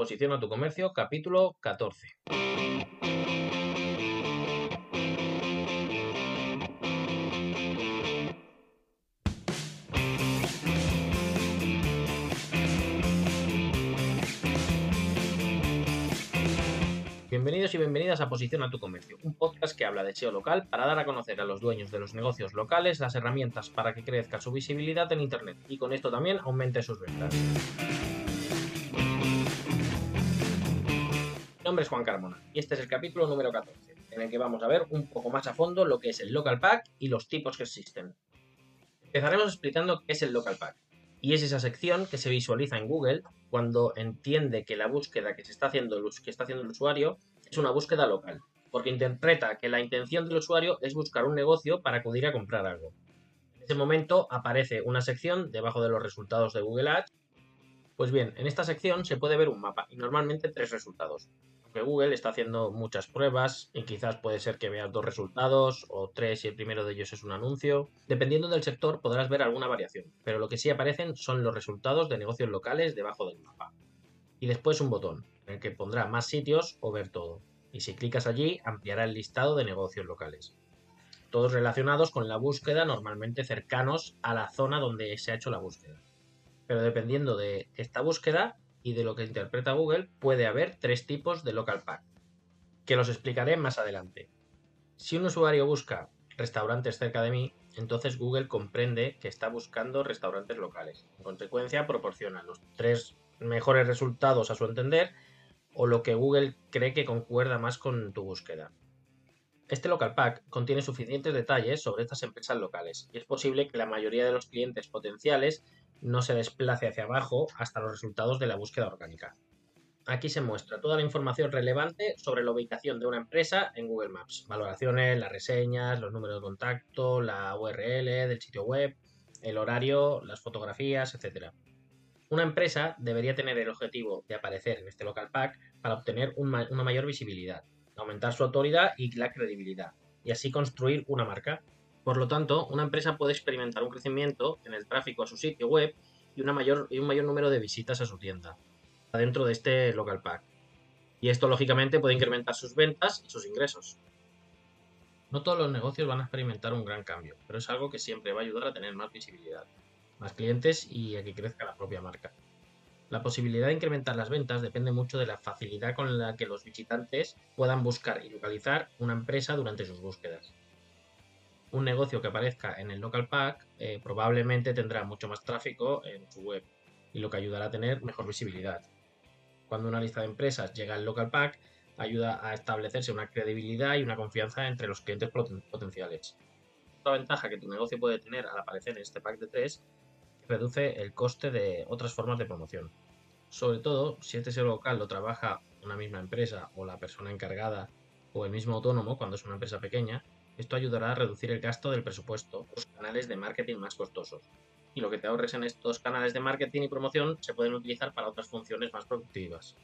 Posiciona tu comercio, capítulo 14. Bienvenidos y bienvenidas a Posiciona tu Comercio, un podcast que habla de SEO local para dar a conocer a los dueños de los negocios locales las herramientas para que crezca su visibilidad en Internet y con esto también aumente sus ventas. Nombre es Juan Carmona y este es el capítulo número 14, en el que vamos a ver un poco más a fondo lo que es el Local Pack y los tipos que existen. Empezaremos explicando qué es el Local Pack. Y es esa sección que se visualiza en Google cuando entiende que la búsqueda que, se que está haciendo el usuario es una búsqueda local, porque interpreta que la intención del usuario es buscar un negocio para acudir a comprar algo. En ese momento aparece una sección debajo de los resultados de Google Ads. Pues bien, en esta sección se puede ver un mapa y normalmente tres resultados que Google está haciendo muchas pruebas y quizás puede ser que veas dos resultados o tres si el primero de ellos es un anuncio. Dependiendo del sector podrás ver alguna variación, pero lo que sí aparecen son los resultados de negocios locales debajo del mapa. Y después un botón, en el que pondrá más sitios o ver todo. Y si clicas allí ampliará el listado de negocios locales. Todos relacionados con la búsqueda normalmente cercanos a la zona donde se ha hecho la búsqueda. Pero dependiendo de esta búsqueda, y de lo que interpreta Google, puede haber tres tipos de local pack, que los explicaré más adelante. Si un usuario busca restaurantes cerca de mí, entonces Google comprende que está buscando restaurantes locales. En consecuencia, proporciona los tres mejores resultados a su entender o lo que Google cree que concuerda más con tu búsqueda. Este local pack contiene suficientes detalles sobre estas empresas locales y es posible que la mayoría de los clientes potenciales no se desplace hacia abajo hasta los resultados de la búsqueda orgánica. Aquí se muestra toda la información relevante sobre la ubicación de una empresa en Google Maps. Valoraciones, las reseñas, los números de contacto, la URL del sitio web, el horario, las fotografías, etc. Una empresa debería tener el objetivo de aparecer en este local pack para obtener una mayor visibilidad, aumentar su autoridad y la credibilidad, y así construir una marca. Por lo tanto, una empresa puede experimentar un crecimiento en el tráfico a su sitio web y, un mayor número de visitas a su tienda dentro de este local pack. Y esto lógicamente puede incrementar sus ventas y sus ingresos. No todos los negocios van a experimentar un gran cambio, pero es algo que siempre va a ayudar a tener más visibilidad, más clientes y a que crezca la propia marca. La posibilidad de incrementar las ventas depende mucho de la facilidad con la que los visitantes puedan buscar y localizar una empresa durante sus búsquedas un negocio que aparezca en el local pack eh, probablemente tendrá mucho más tráfico en su web y lo que ayudará a tener mejor visibilidad. Cuando una lista de empresas llega al local pack, ayuda a establecerse una credibilidad y una confianza entre los clientes potenciales. Otra ventaja que tu negocio puede tener al aparecer en este pack de 3 reduce el coste de otras formas de promoción. Sobre todo si este SEO local lo trabaja una misma empresa o la persona encargada o el mismo autónomo cuando es una empresa pequeña, esto ayudará a reducir el gasto del presupuesto, los canales de marketing más costosos. Y lo que te ahorres en estos canales de marketing y promoción se pueden utilizar para otras funciones más productivas.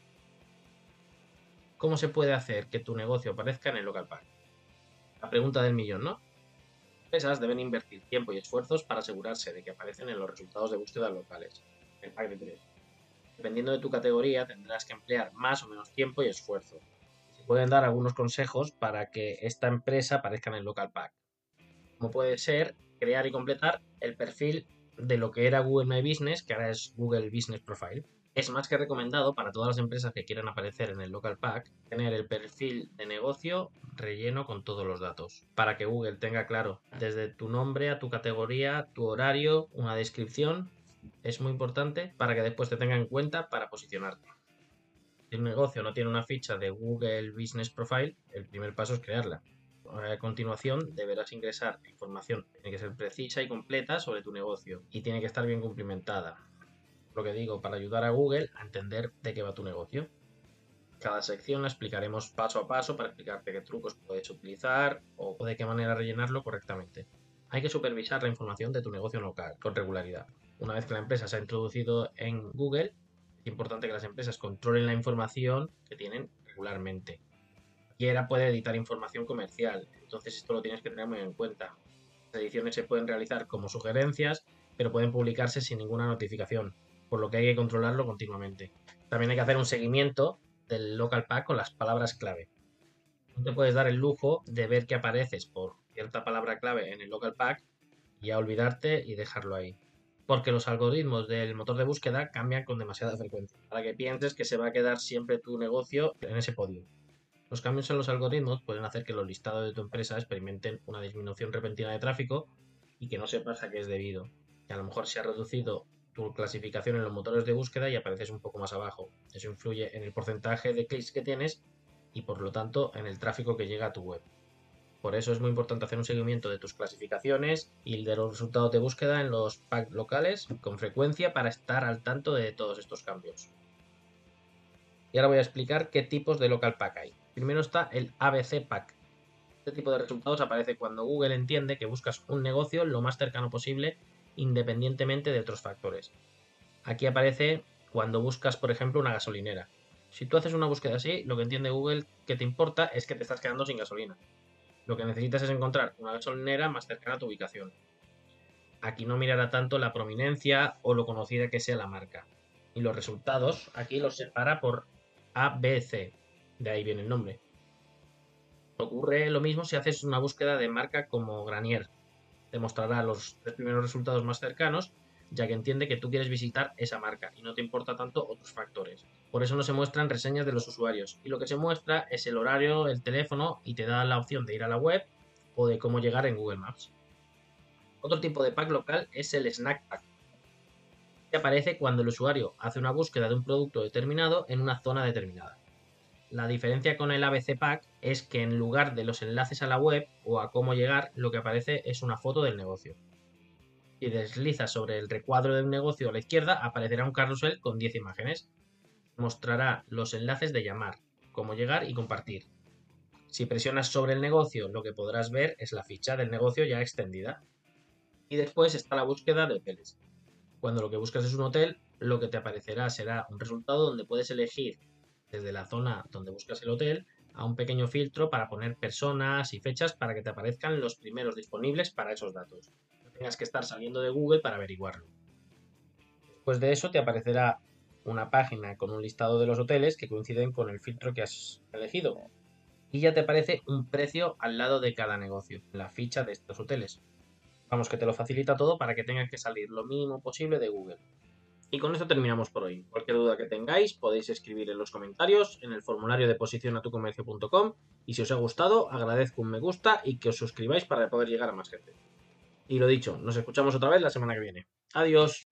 ¿Cómo se puede hacer que tu negocio aparezca en el local pack? La pregunta del millón, ¿no? Empresas deben invertir tiempo y esfuerzos para asegurarse de que aparecen en los resultados de búsqueda locales, el pack de 3. Dependiendo de tu categoría, tendrás que emplear más o menos tiempo y esfuerzo, pueden dar algunos consejos para que esta empresa aparezca en el local pack. Como puede ser crear y completar el perfil de lo que era Google My Business, que ahora es Google Business Profile. Es más que recomendado para todas las empresas que quieran aparecer en el local pack tener el perfil de negocio relleno con todos los datos, para que Google tenga claro desde tu nombre a tu categoría, tu horario, una descripción. Es muy importante para que después te tenga en cuenta para posicionarte si un negocio no tiene una ficha de Google Business Profile, el primer paso es crearla. A continuación deberás ingresar información, tiene que ser precisa y completa sobre tu negocio y tiene que estar bien cumplimentada. Lo que digo, para ayudar a Google a entender de qué va tu negocio. Cada sección la explicaremos paso a paso para explicarte qué trucos puedes utilizar o de qué manera rellenarlo correctamente. Hay que supervisar la información de tu negocio local con regularidad. Una vez que la empresa se ha introducido en Google, importante que las empresas controlen la información que tienen regularmente. Cualquiera puede editar información comercial, entonces esto lo tienes que tener muy en cuenta. Las ediciones se pueden realizar como sugerencias, pero pueden publicarse sin ninguna notificación. Por lo que hay que controlarlo continuamente. También hay que hacer un seguimiento del local pack con las palabras clave. No te puedes dar el lujo de ver que apareces por cierta palabra clave en el local pack y a olvidarte y dejarlo ahí. Porque los algoritmos del motor de búsqueda cambian con demasiada frecuencia, para que pienses que se va a quedar siempre tu negocio en ese podio. Los cambios en los algoritmos pueden hacer que los listados de tu empresa experimenten una disminución repentina de tráfico y que no sepas a qué es debido. Que a lo mejor se ha reducido tu clasificación en los motores de búsqueda y apareces un poco más abajo. Eso influye en el porcentaje de clics que tienes y por lo tanto en el tráfico que llega a tu web. Por eso es muy importante hacer un seguimiento de tus clasificaciones y de los resultados de búsqueda en los packs locales con frecuencia para estar al tanto de todos estos cambios. Y ahora voy a explicar qué tipos de local pack hay. Primero está el ABC pack. Este tipo de resultados aparece cuando Google entiende que buscas un negocio lo más cercano posible independientemente de otros factores. Aquí aparece cuando buscas, por ejemplo, una gasolinera. Si tú haces una búsqueda así, lo que entiende Google que te importa es que te estás quedando sin gasolina. Lo que necesitas es encontrar una gasolinera más cercana a tu ubicación. Aquí no mirará tanto la prominencia o lo conocida que sea la marca. Y los resultados aquí los separa por A, B, C. De ahí viene el nombre. Ocurre lo mismo si haces una búsqueda de marca como Granier. Te mostrará los tres primeros resultados más cercanos, ya que entiende que tú quieres visitar esa marca y no te importa tanto otros factores. Por eso no se muestran reseñas de los usuarios y lo que se muestra es el horario, el teléfono y te da la opción de ir a la web o de cómo llegar en Google Maps. Otro tipo de pack local es el Snack Pack. Que aparece cuando el usuario hace una búsqueda de un producto determinado en una zona determinada. La diferencia con el ABC Pack es que en lugar de los enlaces a la web o a cómo llegar, lo que aparece es una foto del negocio. Si deslizas sobre el recuadro de un negocio a la izquierda, aparecerá un carrusel con 10 imágenes mostrará los enlaces de llamar, cómo llegar y compartir. Si presionas sobre el negocio, lo que podrás ver es la ficha del negocio ya extendida. Y después está la búsqueda de hoteles. Cuando lo que buscas es un hotel, lo que te aparecerá será un resultado donde puedes elegir desde la zona donde buscas el hotel a un pequeño filtro para poner personas y fechas para que te aparezcan los primeros disponibles para esos datos. No tengas que estar saliendo de Google para averiguarlo. Después de eso te aparecerá una página con un listado de los hoteles que coinciden con el filtro que has elegido. Y ya te aparece un precio al lado de cada negocio, la ficha de estos hoteles. Vamos, que te lo facilita todo para que tengas que salir lo mínimo posible de Google. Y con esto terminamos por hoy. Cualquier duda que tengáis podéis escribir en los comentarios, en el formulario de posicionatucomercio.com y si os ha gustado agradezco un me gusta y que os suscribáis para poder llegar a más gente. Y lo dicho, nos escuchamos otra vez la semana que viene. Adiós.